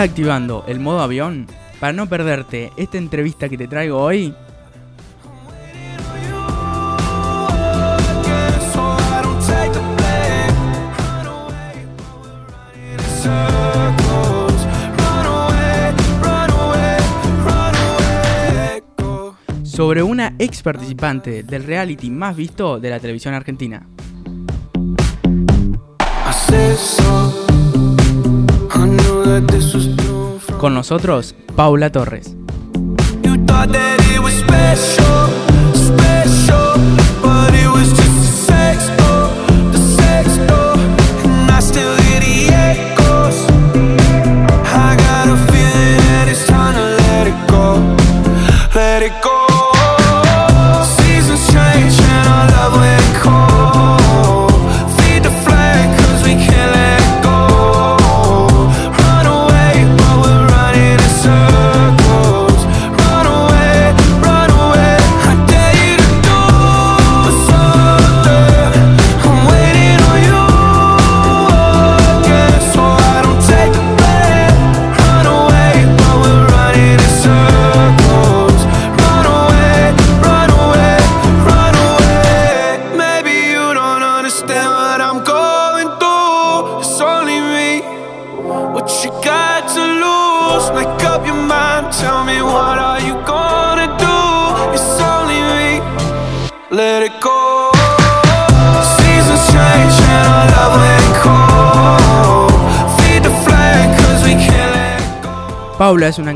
Activando el modo avión para no perderte esta entrevista que te traigo hoy. sobre una ex participante del reality más visto de la televisión argentina. Con nosotros, Paula Torres.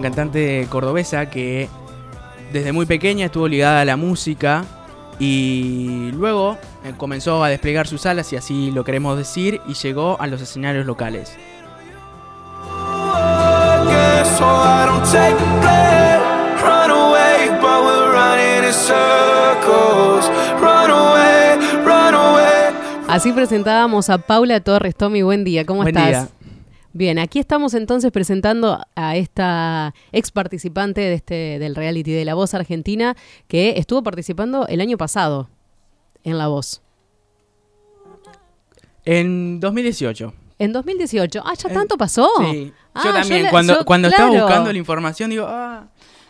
Cantante cordobesa que desde muy pequeña estuvo ligada a la música y luego eh, comenzó a desplegar sus alas, y así lo queremos decir, y llegó a los escenarios locales. Así presentábamos a Paula Torres. Tommy, buen día, ¿cómo estás? Bien, aquí estamos entonces presentando a esta ex participante de este, del reality de La Voz Argentina que estuvo participando el año pasado en La Voz. En 2018. En 2018. Ah, ya tanto pasó. Sí. yo ah, también, cuando, cuando estaba buscando la información, digo, ah,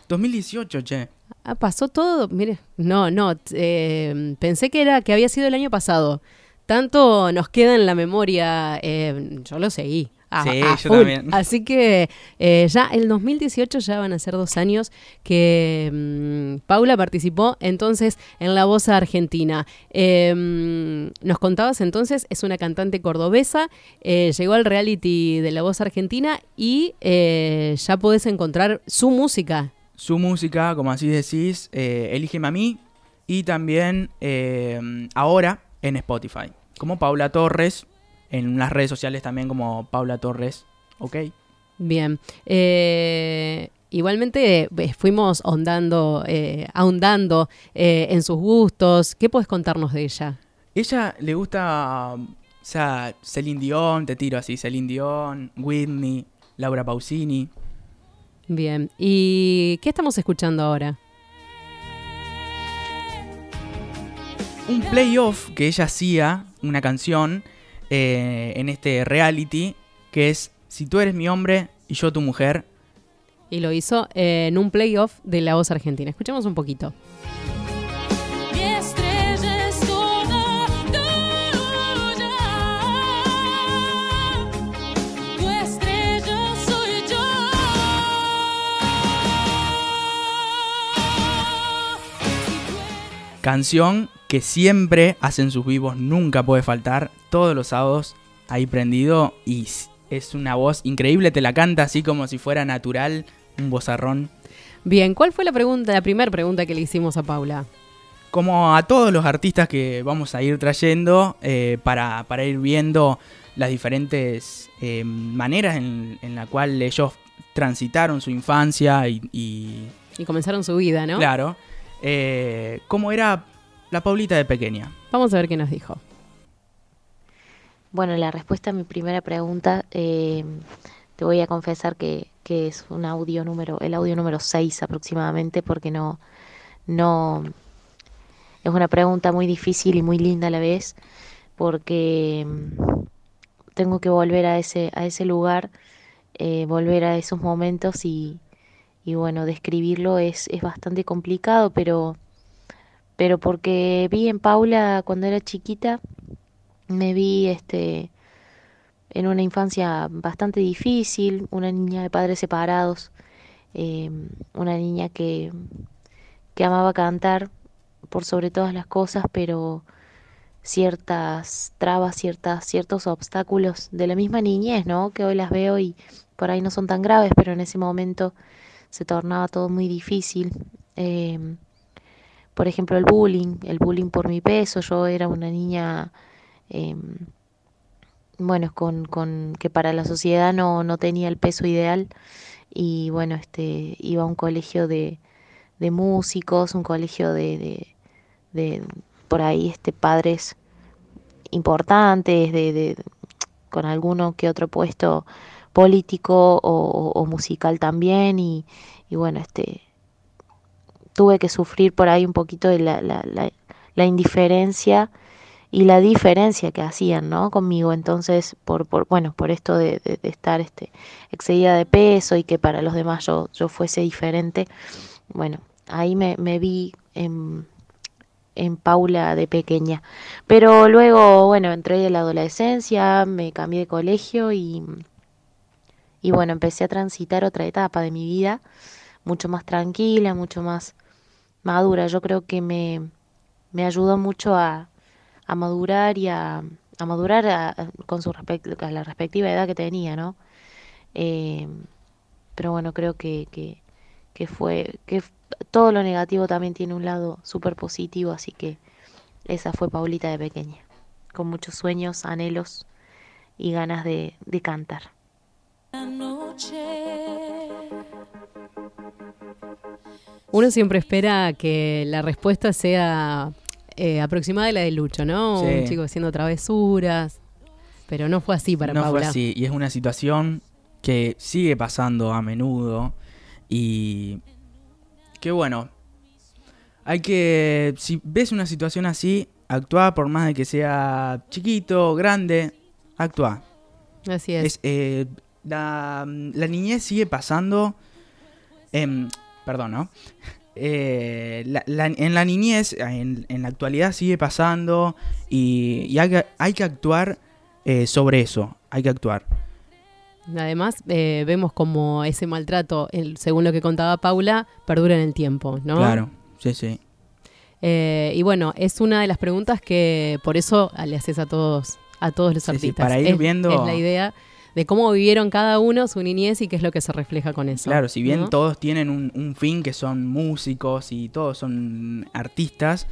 2018, che. Ah, pasó todo. Mire, no, no. Eh, pensé que era que había sido el año pasado. Tanto nos queda en la memoria. Eh, yo lo seguí sí, yo también. Así que eh, ya el 2018 ya van a ser dos años que mm, Paula participó entonces en La Voz Argentina. Em, nos contabas entonces, es una cantante cordobesa, eh, llegó al reality de La Voz Argentina y eh, ya podés encontrar su música. Su música, como así decís, Elígeme a mí y también ahora en Spotify, como Paula Torres en las redes sociales también como Paula Torres, ¿ok? Bien. Eh, igualmente eh, fuimos ahondando, eh, ahondando en sus gustos. ¿Qué puedes contarnos de ella? Ella le gusta, o sea, Celine Dion, te tiro así, Celine Dion, Whitney, Laura Pausini. Bien. ¿Y qué estamos escuchando ahora? Un playoff que ella hacía, una canción eh, en este reality, que es Si tú eres mi hombre y yo tu mujer. Y lo hizo en un playoff de La Voz Argentina. Escuchemos un poquito. Canción que siempre hacen sus vivos, nunca puede faltar. Todos los sábados ahí prendido y es una voz increíble, te la canta así como si fuera natural, un vozarrón. Bien, ¿cuál fue la pregunta, la primera pregunta que le hicimos a Paula? Como a todos los artistas que vamos a ir trayendo eh, para, ir viendo las diferentes eh, maneras en, en la cual ellos transitaron su infancia y, y, y comenzaron su vida, ¿no? Claro. Eh, cómo era la Paulita de pequeña. Vamos a ver qué nos dijo. Bueno, la respuesta a mi primera pregunta, eh, te voy a confesar que, es un audio número, el audio número 6 aproximadamente, porque no, no, es una pregunta muy difícil y muy linda a la vez, porque mm, tengo que volver a ese, a ese lugar eh, volver a esos momentos y, y bueno, describirlo es, es bastante complicado, pero, pero porque vi en Paula cuando era chiquita, me vi este en una infancia bastante difícil, una niña de padres separados, eh, una niña que, que amaba cantar por sobre todas las cosas, pero ciertas trabas, ciertas, ciertos obstáculos de la misma niñez, ¿no? Que hoy las veo y por ahí no son tan graves, pero en ese momento se tornaba todo muy difícil. Eh, por ejemplo, el bullying, el bullying por mi peso. Yo era una niña, eh, bueno, con, con, que para la sociedad no, no tenía el peso ideal y bueno, este, iba a un colegio de, de músicos, un colegio de, de, de por ahí este, padres importantes, de, de, con alguno que otro puesto político o, o musical también y, y, bueno, este tuve que sufrir por ahí un poquito de la, la, la, la indiferencia y la diferencia que hacían ¿no? conmigo entonces por, por bueno por esto de, de, de, estar este excedida de peso y que para los demás yo, yo fuese diferente bueno ahí me, me vi en, en Paula de pequeña. Pero luego, bueno, entré en la adolescencia, me cambié de colegio y, y bueno, empecé a transitar otra etapa de mi vida, mucho más tranquila, mucho más madura. Yo creo que me, me ayudó mucho a, a madurar y a, a madurar a, con su a la respectiva edad que tenía, ¿no? Eh, pero bueno, creo que, que, que fue, que todo lo negativo también tiene un lado súper positivo, así que esa fue Paulita de pequeña, con muchos sueños, anhelos y ganas de, de cantar. Uno siempre espera que la respuesta sea eh, aproximada a la de Lucho, ¿no? Sí. Un chico haciendo travesuras, pero no fue así para no Paula. fue así, y es una situación que sigue pasando a menudo y que bueno, hay que, si ves una situación así, actúa por más de que sea chiquito, grande, actúa. Así es. Es, eh, la, la niñez sigue pasando, em, perdón, ¿no? Eh, la- la- en la niñez, en, en la actualidad sigue pasando y, y hay, que, hay que actuar eh, sobre eso, hay que actuar. Además, eh, vemos como ese maltrato, el- según lo que contaba Paula, perdura en el tiempo, ¿no? Claro, sí, sí. Eh, y bueno, es una de las preguntas que por eso le haces a todos, a todos los Sí, sí, artistas. para ir es, viendo- es la idea de cómo vivieron cada uno su niñez y qué es lo que se refleja con eso. Claro, si bien ¿no? todos tienen un, un fin, que son músicos y todos son artistas,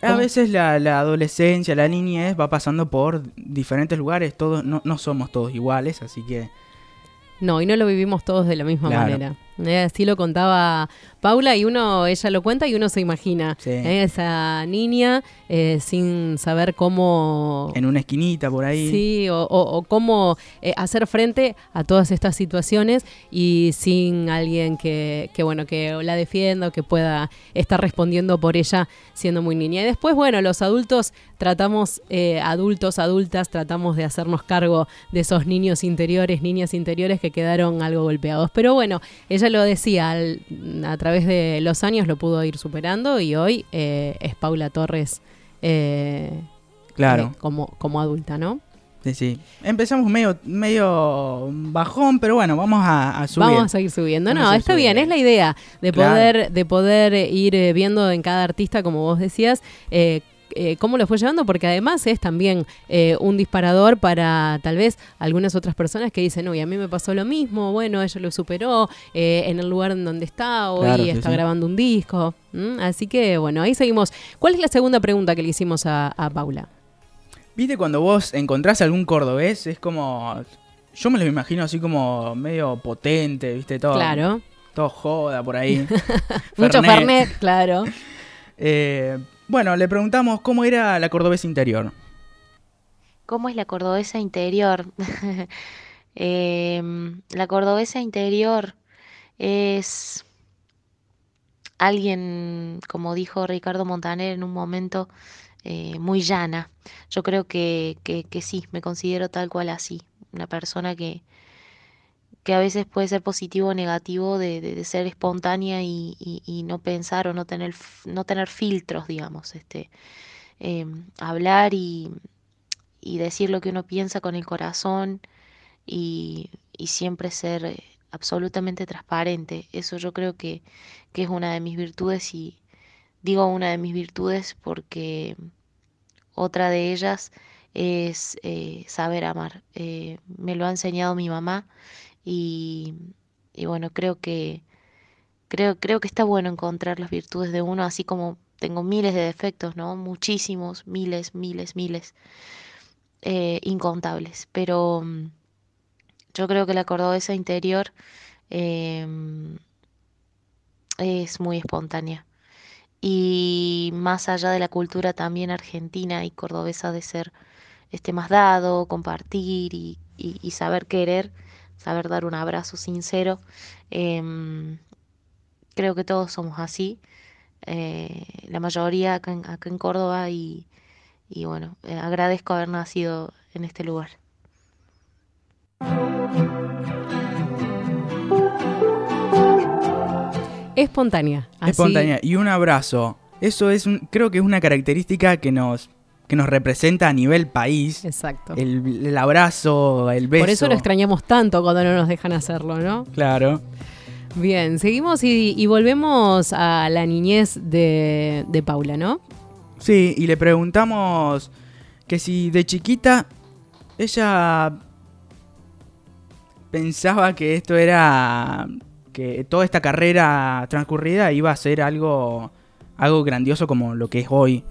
a veces la, la adolescencia, la niñez va pasando por diferentes lugares, todos no, no somos todos iguales, así que No, y no lo vivimos todos de la misma Claro. manera. Eh, así lo contaba Paula y uno, ella lo cuenta y uno se imagina. Sí. eh, esa niña eh, sin saber cómo... en una esquinita por ahí. Sí, o, o- o cómo eh, hacer frente a todas estas situaciones y sin alguien que, que, bueno, que la defienda o que pueda estar respondiendo por ella siendo muy niña. Y después, bueno, los adultos tratamos, adultos, adultas, tratamos de hacernos cargo de esos niños interiores, niñas interiores que quedaron algo golpeados. Pero bueno, ella lo decía, al- a través de los años lo pudo ir superando y hoy eh, es Paula Torres. eh, Claro, eh, como, como adulta, ¿no? sí, sí. Empezamos medio, medio bajón, pero bueno, vamos a, a subir. Vamos a seguir subiendo. Vamos No, está bien, es la idea de Claro. poder, de poder ir viendo en cada artista, como vos decías, eh, eh, cómo lo fue llevando, porque además es también eh, un disparador para tal vez algunas otras personas que dicen, uy, a mí me pasó lo mismo, bueno, ella lo superó eh, en el lugar en donde está, hoy Claro, está sí. grabando un disco. Así que, bueno, ahí seguimos. ¿Cuál es la segunda pregunta que le hicimos a, a Paula? ¿Viste cuando vos encontrás algún cordobés? Es como... Yo me lo imagino así como medio potente, ¿viste? Todo, Claro. todo joda por ahí. Mucho Fernet. Fernet, claro. Eh, bueno, le preguntamos cómo era la cordobesa interior. ¿Cómo es la cordobesa interior? Em, la cordobesa interior es alguien, como dijo Ricardo Montaner en un momento, eh, muy llana. Yo creo que, que, que sí, me considero tal cual así. Una persona que, que a veces puede ser positivo o negativo de, ser espontánea y, y, no pensar o no tener, no tener filtros, digamos, este, em, hablar y, y, decir lo que uno piensa con el corazón y, siempre ser eh, absolutamente transparente. Eso yo creo que, que es una de mis virtudes y digo una de mis virtudes porque otra de ellas es eh, saber amar. Eh, me lo ha enseñado mi mamá y, bueno, creo que, creo, creo que está bueno encontrar las virtudes de uno, así como tengo miles de defectos, ¿no? Muchísimos, miles, miles, miles, eh, incontables. Pero mm, yo creo que la cordobesa interior em, es muy espontánea. Y más allá de la cultura también argentina y cordobesa de ser este más dado, compartir y saber querer, saber dar un abrazo sincero. Em, creo que todos somos así, eh, la mayoría acá en, Córdoba y, bueno, eh, agradezco haber nacido en este lugar. Espontánea. Espontánea. Y un abrazo. Eso es, creo que es una característica que nos que nos representa a nivel país. Exacto. El, abrazo, el beso. Por eso lo extrañamos tanto cuando no nos dejan hacerlo, ¿no? Claro. Bien, seguimos y, volvemos a la niñez de, de, Paula, ¿no? Sí, y le preguntamos que si de chiquita ella pensaba que esto era que toda esta carrera transcurrida iba a ser algo algo grandioso como lo que es hoy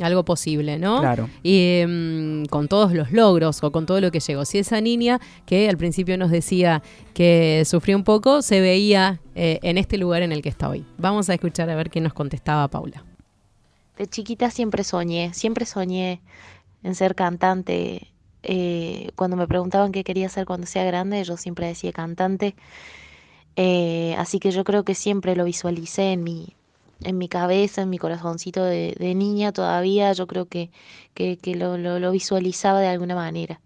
algo posible, ¿no? Claro. Y em, con todos los logros o con todo lo que llegó. Si esa niña que al principio nos decía que sufrió un poco, se veía eh, en este lugar en el que está hoy. Vamos a escuchar a ver qué nos contestaba Paula. De chiquita siempre soñé, siempre soñé en ser cantante. Eh, cuando me preguntaban qué quería ser cuando sea grande, yo siempre decía cantante. Eh, así que yo creo que siempre lo visualicé en mi, en mi cabeza, en mi corazoncito de, niña todavía, yo creo que, que, lo, visualizaba de alguna manera.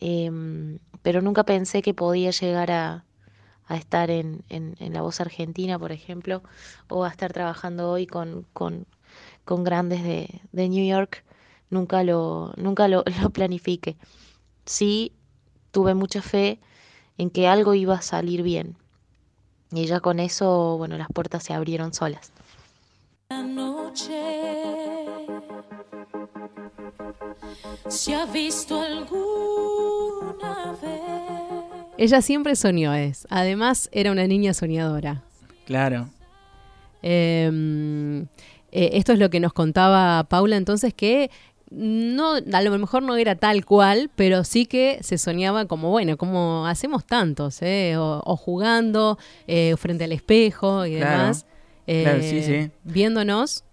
Em, pero nunca pensé que podía llegar a, a estar en, en, La Voz Argentina, por ejemplo, o a estar trabajando hoy con, con, con grandes de, de, New York. Nunca lo, nunca lo, lo planifiqué. Sí tuve mucha fe en que algo iba a salir bien. Y ya con eso, bueno, las puertas se abrieron solas. La noche se ha visto alguna vez. Ella siempre soñó, es. Además, era una niña soñadora. Claro. Em, eh, esto es lo que nos contaba Paula entonces, que no, a lo mejor no era tal cual, pero sí que se soñaba como, bueno, como hacemos tantos, ¿eh? o, jugando eh, frente al espejo y demás claro, sí, sí. Eh, viéndonos.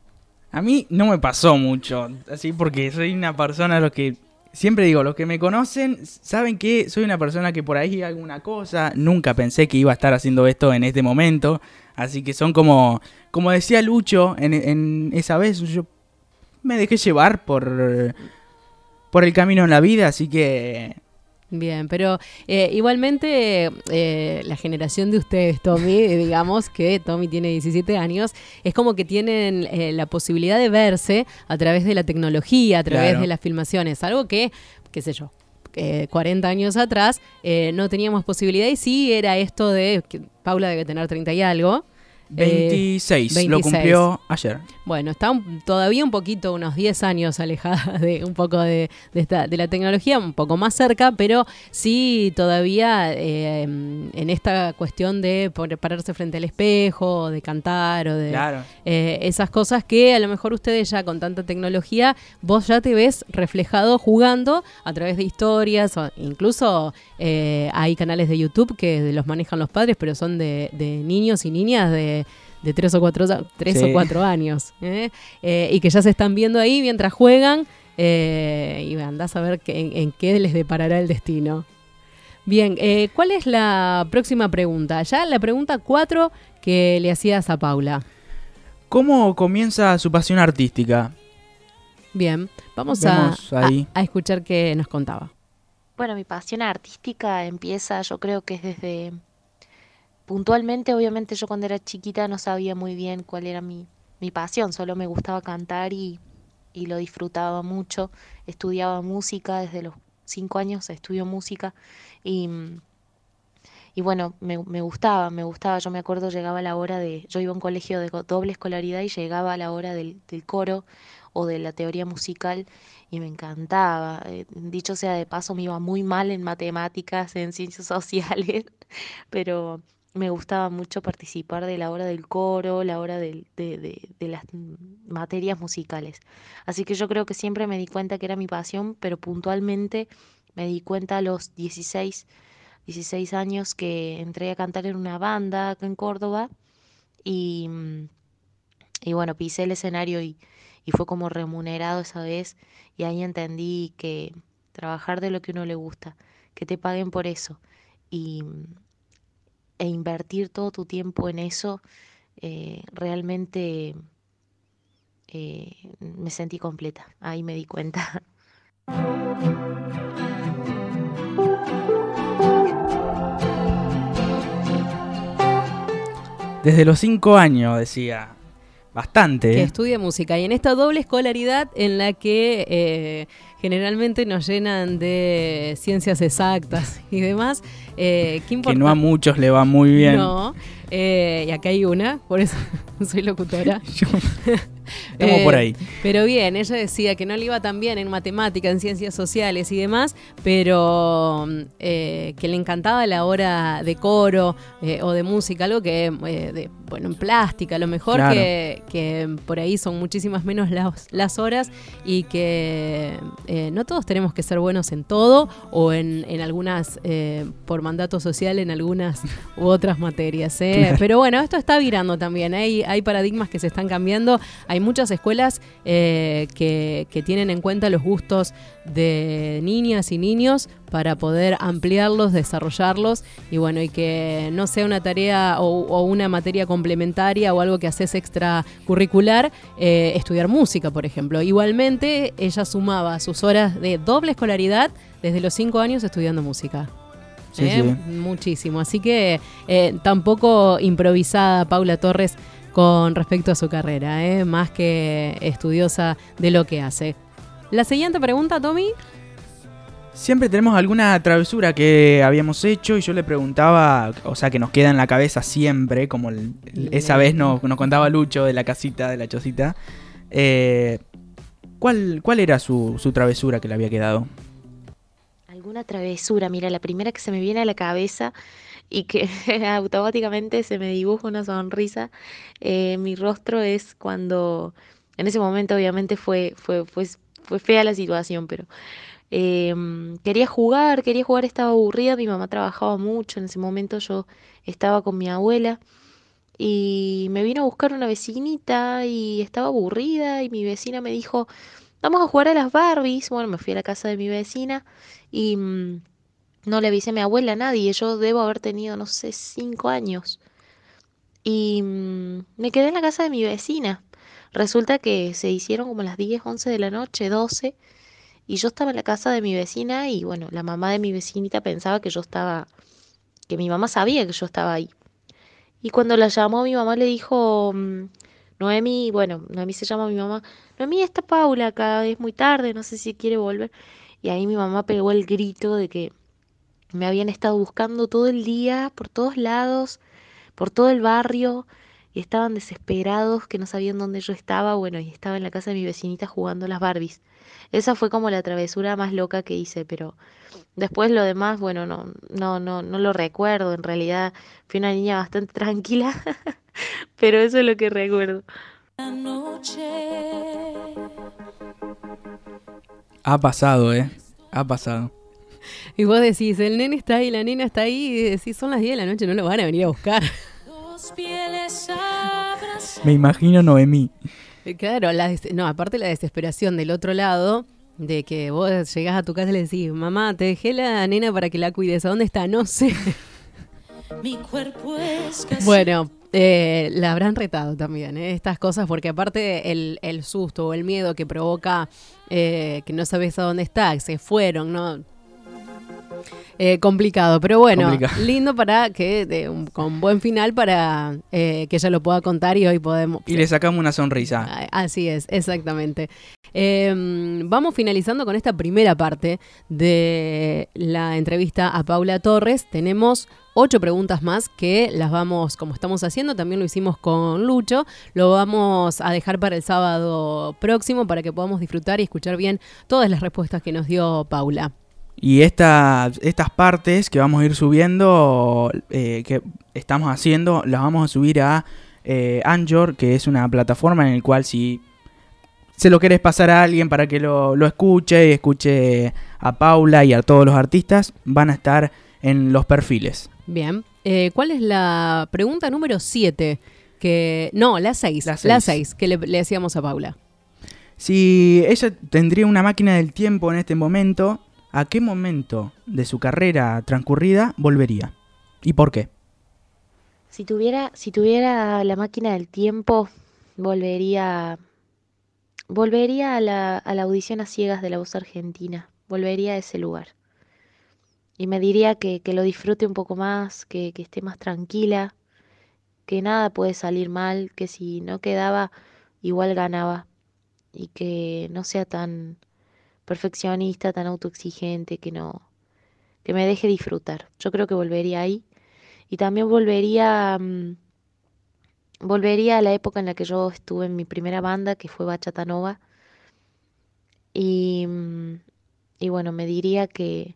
A mí no me pasó mucho, así porque soy una persona, los que siempre digo, los que me conocen saben que soy una persona que por ahí alguna cosa, nunca pensé que iba a estar haciendo esto en este momento, así que son como, como decía Lucho en, en esa vez, yo me dejé llevar por, por el camino en la vida, así que Bien, pero eh, igualmente eh, la generación de ustedes, Tommy, digamos que Tommy tiene 17 años, es como que tienen eh, la posibilidad de verse a través de la tecnología, a través de las filmaciones, algo que, qué sé yo, 40 años atrás no teníamos posibilidad y sí era esto de, que Paula debe tener 30 y algo, 26, lo cumplió ayer. Bueno, está todavía un poquito, unos 10 años alejada de un poco de, esta, de la tecnología, un poco más cerca, pero sí todavía eh, en esta cuestión de pararse frente al espejo, de cantar o de eh, esas cosas que a lo mejor ustedes ya con tanta tecnología, vos ya te ves reflejado jugando a través de historias, o incluso eh, hay canales de YouTube que los manejan los padres, pero son de niños y niñas de de, tres o cuatro, tres o cuatro años. ¿eh? Eh, y que ya se están viendo ahí mientras juegan eh, y andás a ver en, qué les deparará el destino. Bien, ¿cuál es la próxima pregunta? Ya la pregunta cuatro que le hacías a Paula. ¿Cómo comienza su pasión artística? Bien, vamos a, a, escuchar qué nos contaba. Bueno, mi pasión artística empieza, yo creo que es desde puntualmente, obviamente yo cuando era chiquita no sabía muy bien cuál era mi, mi pasión, solo me gustaba cantar y, y lo disfrutaba mucho. Estudiaba música desde los cinco años, estudio música y, y bueno, me, me gustaba, me gustaba. Yo me acuerdo, llegaba la hora de, yo iba a un colegio de doble escolaridad y llegaba a la hora del, coro o de la teoría musical y me encantaba. Eh, dicho sea de paso, me iba muy mal en matemáticas, en ciencias sociales, pero me gustaba mucho participar de la hora del coro, la hora de, de, de, las materias musicales. Así que yo creo que siempre me di cuenta que era mi pasión, pero puntualmente me di cuenta a los 16, 16 años que entré a cantar en una banda en Córdoba y, y bueno, pisé el escenario y, y fue como remunerado esa vez y ahí entendí que trabajar de lo que uno le gusta, que te paguen por eso y, e invertir todo tu tiempo en eso, eh, realmente eh, me sentí completa, ahí me di cuenta. Desde los cinco años, decía. Bastante. Que ¿eh? estudia música. Y en esta doble escolaridad en la que eh, generalmente nos llenan de ciencias exactas y demás, eh, ¿qué importa? Que no a muchos le va muy bien. No, eh, y acá hay una, por eso soy locutora. Yo- Estamos por Eh, ahí. Pero bien, ella decía que no le iba tan bien en matemática, en ciencias sociales y demás, pero eh, que le encantaba la hora de coro eh, o de música, algo que, eh, de, bueno, en plástica, a lo mejor Claro. que, que por ahí son muchísimas menos las, las horas y que eh, no todos tenemos que ser buenos en todo o en, en algunas, eh, por mandato social, en algunas u otras materias. ¿eh? Claro. Pero bueno, esto está virando también. Hay, hay paradigmas que se están cambiando. Hay muchas escuelas eh, que, que tienen en cuenta los gustos de niñas y niños para poder ampliarlos, desarrollarlos y bueno, y que no sea una tarea o, o una materia complementaria o algo que haces extracurricular, eh, estudiar música, por ejemplo. Igualmente, ella sumaba sus horas de doble escolaridad desde los cinco años estudiando música. Sí, ¿eh? sí. Muchísimo. Así que eh, tampoco improvisada Paula Torres con respecto a su carrera, ¿eh? más que estudiosa de lo que hace. La siguiente pregunta, Tommy. Siempre tenemos alguna travesura que habíamos hecho y yo le preguntaba, o sea, que nos queda en la cabeza siempre, como el- el- esa vez nos, nos contaba Lucho de la casita, de la chocita. eh, ¿cuál, ¿Cuál era su, su travesura que le había quedado? Alguna travesura, mira, la primera que se me viene a la cabeza y que automáticamente se me dibuja una sonrisa eh, mi rostro es cuando, en ese momento obviamente fue, fue, fue, fue fea la situación, pero em, quería jugar, quería jugar, estaba aburrida, mi mamá trabajaba mucho, en ese momento yo estaba con mi abuela y me vino a buscar una vecinita y estaba aburrida y mi vecina me dijo, vamos a jugar a las Barbies. Bueno, me fui a la casa de mi vecina y mm, no le avisé a mi abuela a nadie. Yo debo haber tenido, no sé, cinco años. Y mm, me quedé en la casa de mi vecina. Resulta que se hicieron como las 10, 11 de la noche, 12. Y yo estaba en la casa de mi vecina y bueno, la mamá de mi vecinita pensaba que yo estaba, que mi mamá sabía que yo estaba ahí. Y cuando la llamó, mi mamá le dijo, mm, Noemi, bueno, Noemi se llama mi mamá, Noemi, está Paula acá, es muy tarde, no sé si quiere volver. Y ahí mi mamá pegó el grito de que me habían estado buscando todo el día, por todos lados, por todo el barrio, y estaban desesperados, que no sabían dónde yo estaba, bueno, y estaba en la casa de mi vecinita jugando las Barbies. Esa fue como la travesura más loca que hice, pero después lo demás, bueno, no, no, no, no lo recuerdo. En realidad fui una niña bastante tranquila, pero eso es lo que recuerdo. Ha pasado, ¿eh? Ha pasado. Y vos decís, el nene está ahí, la nena está ahí, y decís, son las 10 de la noche, no lo van a venir a buscar. Me imagino Noemí. Eh, Claro, la des- no, aparte la desesperación del otro lado, de que vos llegás a tu casa y le decís, mamá, te dejé la nena para que la cuides, ¿a dónde está? No sé. Mi cuerpo es casi Bueno, eh, la habrán retado también, ¿eh? estas cosas, porque aparte el, el susto o el miedo que provoca eh, que no sabes a dónde está, que se fueron, ¿no? Eh, complicado, pero bueno, Complicado. lindo para que, de un- con buen final para eh, que ella lo pueda contar y hoy podemos... Y le sacamos una sonrisa. Ah, Así es, exactamente. Eh, vamos finalizando con esta primera parte de la entrevista a Paula Torres. Tenemos ocho preguntas más que las vamos, como estamos haciendo, también lo hicimos con Lucho, lo vamos a dejar para el sábado próximo para que podamos disfrutar y escuchar bien todas las respuestas que nos dio Paula. Y esta- estas partes que vamos a ir subiendo, eh, que estamos haciendo, las vamos a subir a eh, Anchor, que es una plataforma en la cual si se lo querés pasar a alguien para que lo, lo escuche y escuche a Paula y a todos los artistas, van a estar en los perfiles. Bien. Eh, ¿Cuál es la pregunta número 7? Que, no, la 6. La La seis. 6 que le, le decíamos a Paula. Si ella tendría una máquina del tiempo en este momento, ¿a qué momento de su carrera transcurrida volvería? ¿Y por qué? Si tuviera, si tuviera la máquina del tiempo, volvería, volvería a la, a la audición a ciegas de la voz argentina, volvería a ese lugar. Y me diría que, que lo disfrute un poco más, que, que esté más tranquila, que nada puede salir mal, que si no quedaba, igual ganaba. Y que no sea tan perfeccionista, tan autoexigente, que no, que me deje disfrutar. Yo creo que volvería ahí. Y también volvería, mm, volvería a la época en la que yo estuve en mi primera banda, que fue Bachata Nova. Y, mm, y bueno, me diría que,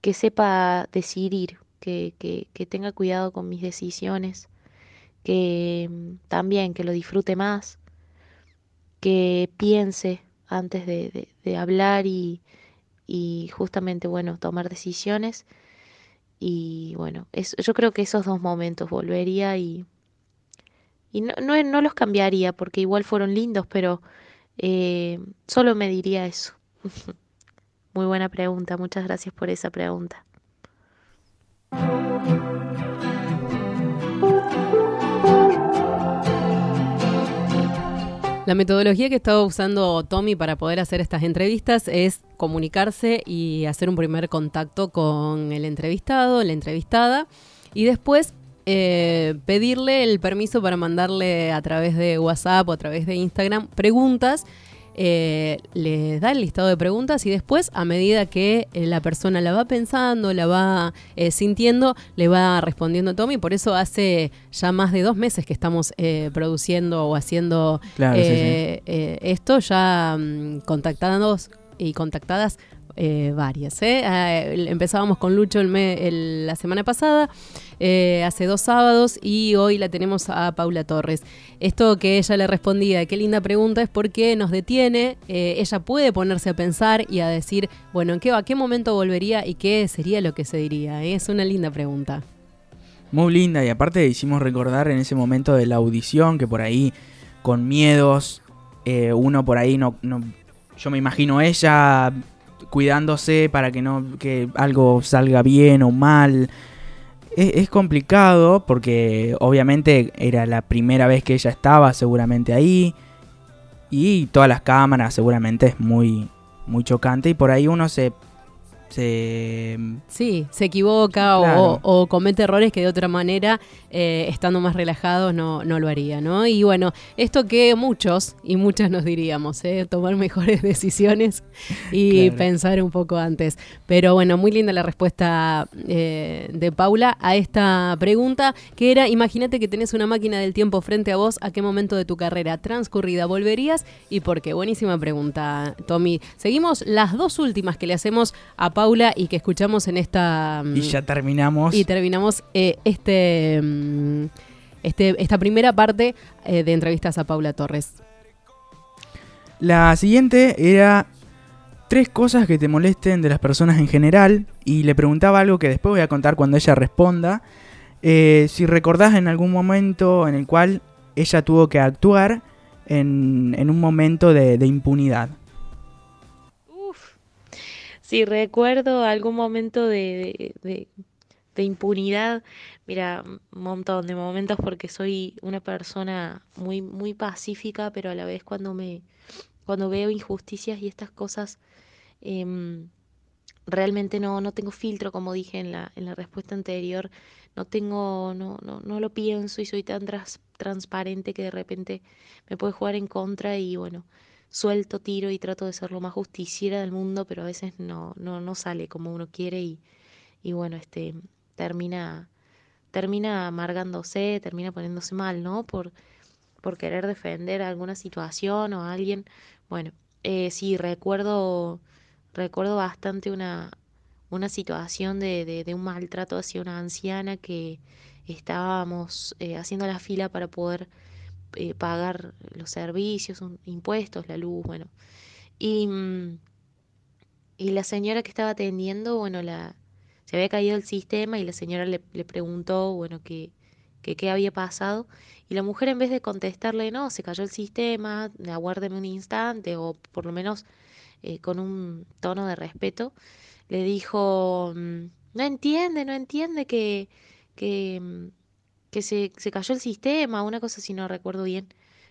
que sepa decidir, que, que, que tenga cuidado con mis decisiones, que mm, también que lo disfrute más, que piense antes de, hablar y, justamente, bueno, tomar decisiones. Y bueno, es, yo creo que esos dos momentos volvería y, y no, no, no los cambiaría porque igual fueron lindos, pero eh, solo me diría eso. Muy buena pregunta, muchas gracias por esa pregunta. La metodología que estaba usando Tommy para poder hacer estas entrevistas es comunicarse y hacer un primer contacto con el entrevistado, la entrevistada, y después eh, pedirle el permiso para mandarle a través de WhatsApp o a través de Instagram preguntas. Eh, le da el listado de preguntas y después, a medida que eh, la persona la va pensando, la va eh, sintiendo, le va respondiendo Tommy. Por eso hace ya más de dos meses que estamos eh, produciendo o haciendo Claro, sí, sí. eh, esto, ya mm, contactados y contactadas eh, varias. ¿eh? Ah, empezábamos con Lucho el la semana pasada, eh, hace dos sábados, y hoy la tenemos a Paula Torres. Esto que ella le respondía, qué linda pregunta, es porque nos detiene, ella puede ponerse a pensar y a decir, bueno, ¿en qué, a qué momento volvería y qué sería lo que se diría? Es una linda pregunta. Muy linda y aparte hicimos recordar en ese momento de la audición que por ahí con miedos uno por ahí no, no yo me imagino ella cuidándose para que no que algo salga bien o mal. Es, complicado porque obviamente era la primera vez que ella estaba seguramente ahí. Y todas las cámaras seguramente es muy muy chocante. Y por ahí uno se se Sí, se equivoca o- comete errores que de otra manera, eh, estando más relajados, no, no lo haría, ¿no? Y bueno, esto que muchos y muchas nos diríamos, ¿eh? tomar mejores decisiones y Claro. pensar un poco antes. Pero bueno, muy linda la respuesta eh, de Paula a esta pregunta, que era, imagínate que tenés una máquina del tiempo frente a vos, ¿a qué momento de tu carrera transcurrida volverías y por qué? Buenísima pregunta, Tommy. Seguimos las dos últimas que le hacemos a Paula y que escuchamos en esta... mm, y ya terminamos y terminamos eh, este, mm, este, esta primera parte eh, de entrevistas a Paula Torres. La siguiente era tres cosas que te molesten de las personas en general y le preguntaba algo que después voy a contar cuando ella responda. Eh, si recordás en algún momento en el cual ella tuvo que actuar en, en un momento de, de impunidad. Si recuerdo algún momento de impunidad, mira, un montón de momentos porque soy una persona muy, muy pacífica, pero a la vez cuando me, cuando veo injusticias y estas cosas, em, realmente no, no tengo filtro, como dije en la, en la respuesta anterior, no tengo, no, no, no lo pienso y soy tan transparente que de repente me puede jugar en contra y bueno, suelto, tiro y trato de ser lo más justiciera del mundo, pero a veces no, no, no sale como uno quiere y, y bueno, este termina, termina amargándose, termina poniéndose mal, ¿no? Por, por querer defender alguna situación o a alguien. Bueno, eh, sí, recuerdo Recuerdo bastante una, una situación de, de, un maltrato hacia una anciana que estábamos eh, haciendo la fila para poder eh, pagar los servicios, impuestos, la luz, bueno. Y, mm, y la señora que estaba atendiendo, bueno, la, se había caído el sistema y la señora le, le preguntó, bueno, qué qué había pasado. Y la mujer en vez de contestarle, no, se cayó el sistema, aguárdeme un instante, o por lo menos eh, con un tono de respeto, le dijo, mm, no entiende, no entiende que, que, mm, que se, se cayó el sistema, una cosa si no recuerdo bien,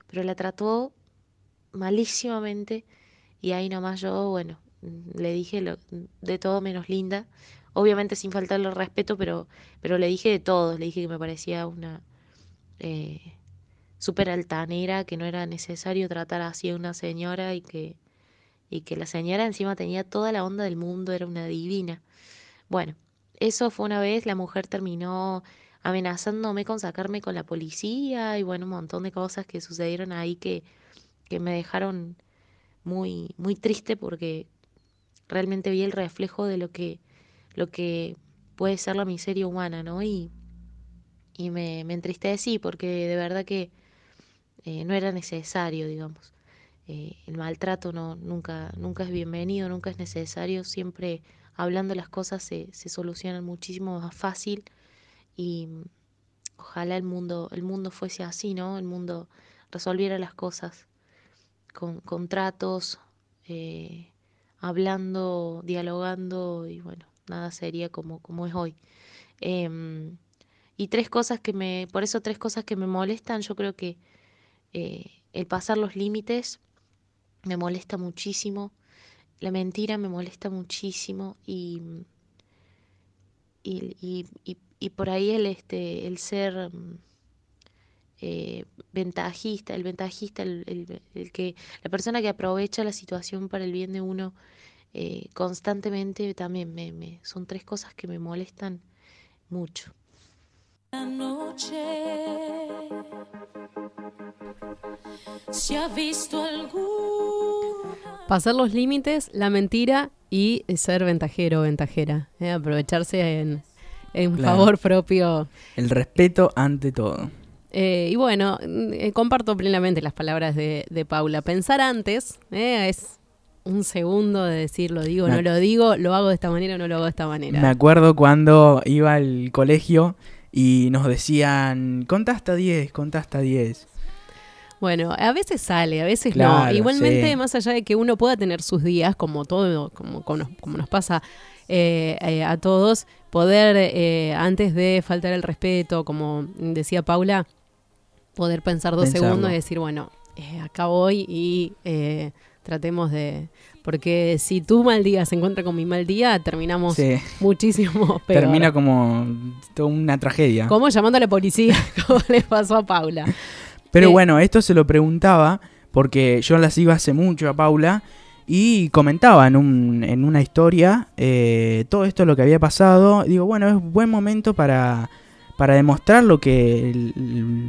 pero la trató malísimamente y ahí nomás yo, bueno, le dije lo, de todo menos linda, obviamente sin faltarle el respeto, pero, pero le dije de todo, le dije que me parecía una eh, súper altanera, que no era necesario tratar así a una señora y que, y que la señora encima tenía toda la onda del mundo, era una divina. Bueno, eso fue una vez, la mujer terminó amenazándome con sacarme con la policía y bueno, un montón de cosas que sucedieron ahí que, que me dejaron muy, muy triste porque realmente vi el reflejo de lo que, lo que puede ser la miseria humana, ¿no? Y, y me, me entristecí porque de verdad que eh, no era necesario, digamos. Eh, el maltrato no, nunca, nunca es bienvenido, nunca es necesario, siempre hablando las cosas se, se solucionan muchísimo más fácil y ojalá el mundo, el mundo fuese así, ¿no? El mundo resolviera las cosas con contratos, eh, hablando, dialogando y bueno, nada sería como, como es hoy. Em, y tres cosas que me, por eso tres cosas que me molestan, yo creo que eh, el pasar los límites, me molesta muchísimo, la mentira me molesta muchísimo y, y por ahí el, este, el ser eh, ventajista, el ventajista, el, el, que, la persona que aprovecha la situación para el bien de uno eh, constantemente también me, me, son tres cosas que me molestan mucho. se ha visto Pasar los límites, la mentira y ser ventajero o ventajera. ¿eh? Aprovecharse en, en favor propio. El respeto ante todo. Eh, y bueno, eh, comparto plenamente las palabras de, de Paula. Pensar antes es un segundo de decir lo digo, no lo digo, lo hago de esta manera o no lo hago de esta manera. Me acuerdo cuando iba al colegio y nos decían, contá hasta 10, contá hasta 10. Bueno, a veces sale, a veces no. Igualmente, más allá de que uno pueda tener sus días, como todo, como, como, nos, pasa eh, eh, a todos, poder, eh, antes de faltar el respeto, como decía Paula, poder pensar dos segundos y decir, bueno, acá voy y tratemos de... Porque si tu mal día se encuentra con mi mal día, terminamos muchísimo peor. Termina como toda una tragedia. Como llamando a la policía, como le pasó a Paula. Pero eh, bueno, esto se lo preguntaba porque yo la sigo hace mucho a Paula y comentaba en, un, en una historia eh, todo esto lo que había pasado. Digo, bueno, es buen momento para, para demostrar lo que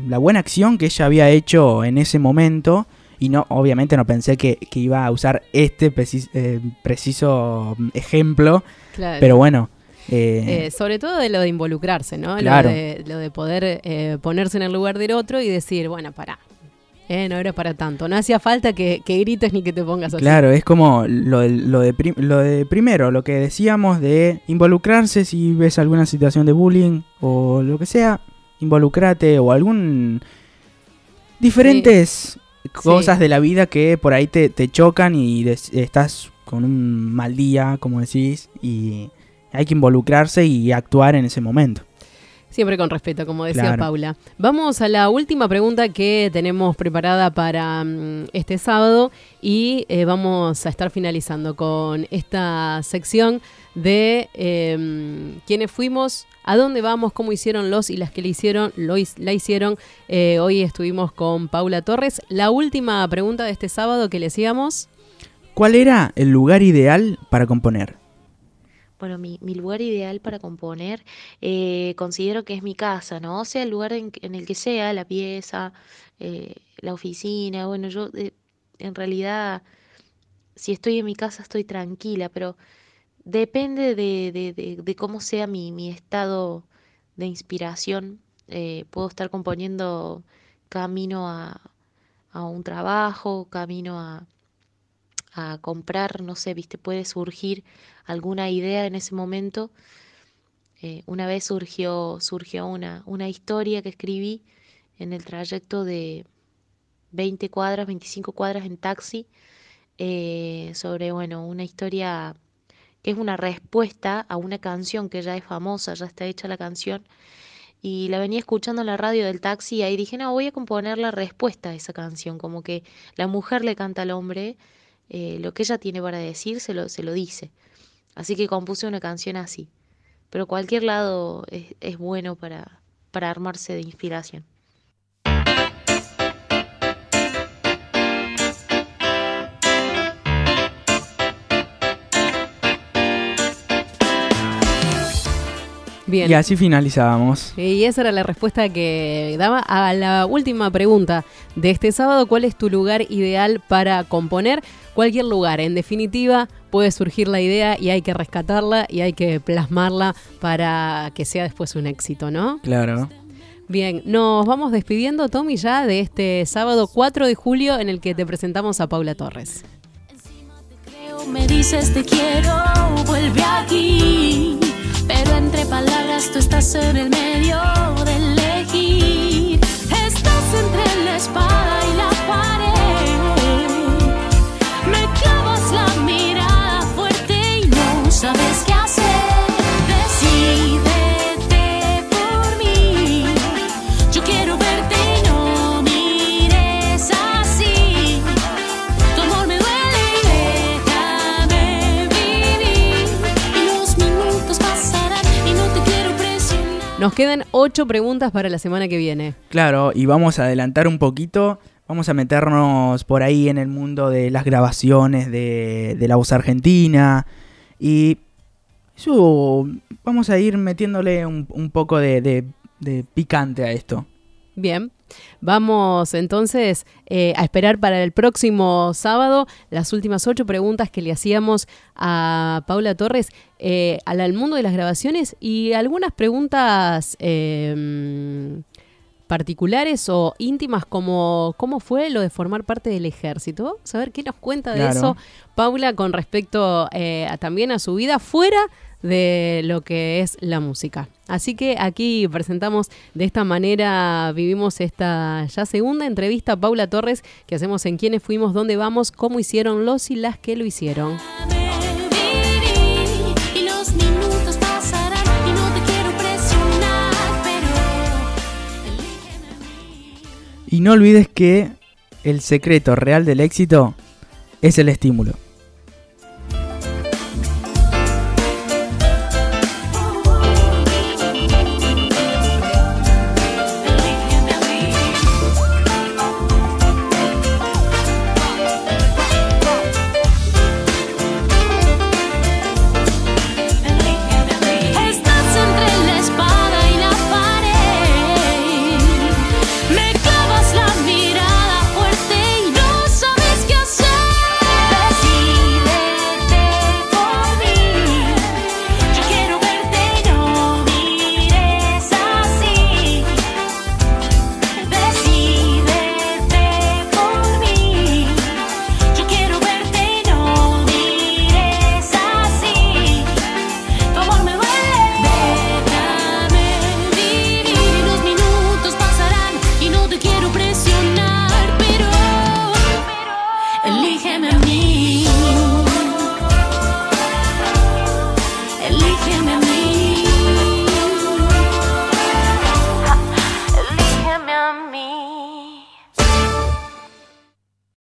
la buena acción que ella había hecho en ese momento. Y no, obviamente no pensé que, iba a usar este eh, preciso ejemplo. Pero bueno, eh, eh, sobre todo de lo de involucrarse, ¿no? Lo, de, poder eh, ponerse en el lugar del otro y decir, bueno, para no era para tanto. No hacía falta que, grites ni que te pongas así. Claro, es como lo, de, lo, de primero, lo que decíamos de involucrarse si ves alguna situación de bullying o lo que sea, involucrate o algún... diferentes cosas de la vida que por ahí te, te chocan y estás con un mal día, como decís, y hay que involucrarse y actuar en ese momento. Siempre con respeto, como decía Claro. Paula. Vamos a la última pregunta que tenemos preparada para mm, este sábado y eh, vamos a estar finalizando con esta sección de eh, quiénes fuimos, a dónde vamos, cómo hicieron los y las que le hicieron, lo, la hicieron. Eh, hoy estuvimos con Paula Torres. La última pregunta de este sábado que le hacíamos. ¿Cuál era el lugar ideal para componer? Bueno, mi, mi lugar ideal para componer eh, considero que es mi casa, ¿no? O sea, el lugar en, el que sea, la pieza, eh, la oficina, bueno, yo eh, en realidad, si estoy en mi casa estoy tranquila, pero depende de, de- de- de cómo sea mi, mi estado de inspiración. puedo estar componiendo camino a, a un trabajo, camino a, a comprar, no sé, viste, puede surgir alguna idea en ese momento. Eh, una vez surgió, surgió una, una historia que escribí en el trayecto de 20 cuadras, 25 cuadras en taxi, eh, sobre, bueno, una historia que es una respuesta a una canción que ya es famosa, ya está hecha la canción, y la venía escuchando en la radio del taxi y ahí dije, no, voy a componer la respuesta a esa canción, como que la mujer le canta al hombre, eh, lo que ella tiene para decir se lo, se lo dice. Así que compuse una canción así. Pero cualquier lado es, es bueno para, para armarse de inspiración. Bien. Y así finalizábamos. Y esa era la respuesta que daba a la última pregunta de este sábado. ¿Cuál es tu lugar ideal para componer? Cualquier lugar. En definitiva, puede surgir la idea y hay que rescatarla y hay que plasmarla para que sea después un éxito, ¿no? Claro. Bien, nos vamos despidiendo, Tommy, ya de este sábado 4 de julio en el que te presentamos a Paula Torres. Creo, me dices te quiero, vuelve aquí. Pero entre palabras tú estás en el medio de elegir. Estás entre la espada y la Nos quedan ocho preguntas para la semana que viene. Claro, y vamos a adelantar un poquito. Vamos a meternos por ahí en el mundo de las grabaciones de, de la voz argentina. Y eso vamos a ir metiéndole un, un poco de, de- de picante a esto. Bien, vamos entonces eh, a esperar para el próximo sábado las últimas ocho preguntas que le hacíamos a Paula Torres eh, al, al mundo de las grabaciones y algunas preguntas eh, particulares o íntimas como cómo fue lo de formar parte del ejército. Vamos a ver qué nos cuenta de Claro. eso Paula con respecto eh, a- también a su vida fuera de lo que es la música. Así que aquí presentamos de esta manera, vivimos esta ya segunda entrevista a Paula Torres que hacemos en Quiénes Fuimos, Dónde Vamos, cómo hicieron los y las que lo hicieron. Y no olvides que el secreto real del éxito es el estímulo.